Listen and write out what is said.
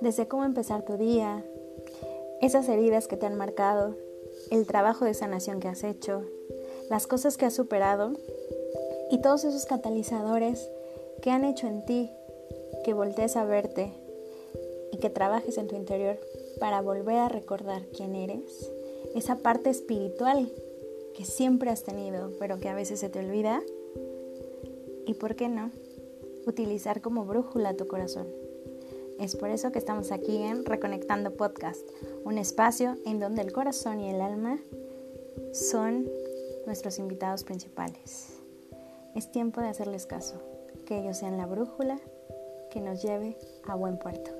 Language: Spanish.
desde cómo empezar tu día, esas heridas que te han marcado, el trabajo de sanación que has hecho, las cosas que has superado y todos esos catalizadores que han hecho en ti que voltees a verte y que trabajes en tu interior para volver a recordar quién eres, esa parte espiritual que siempre has tenido, pero que a veces se te olvida. ¿Y por qué no? Utilizar como brújula tu corazón. Es por eso que estamos aquí en Reconectando Podcast, un espacio en donde el corazón y el alma son nuestros invitados principales. Es tiempo de hacerles caso, que ellos sean la brújula que nos lleve a buen puerto.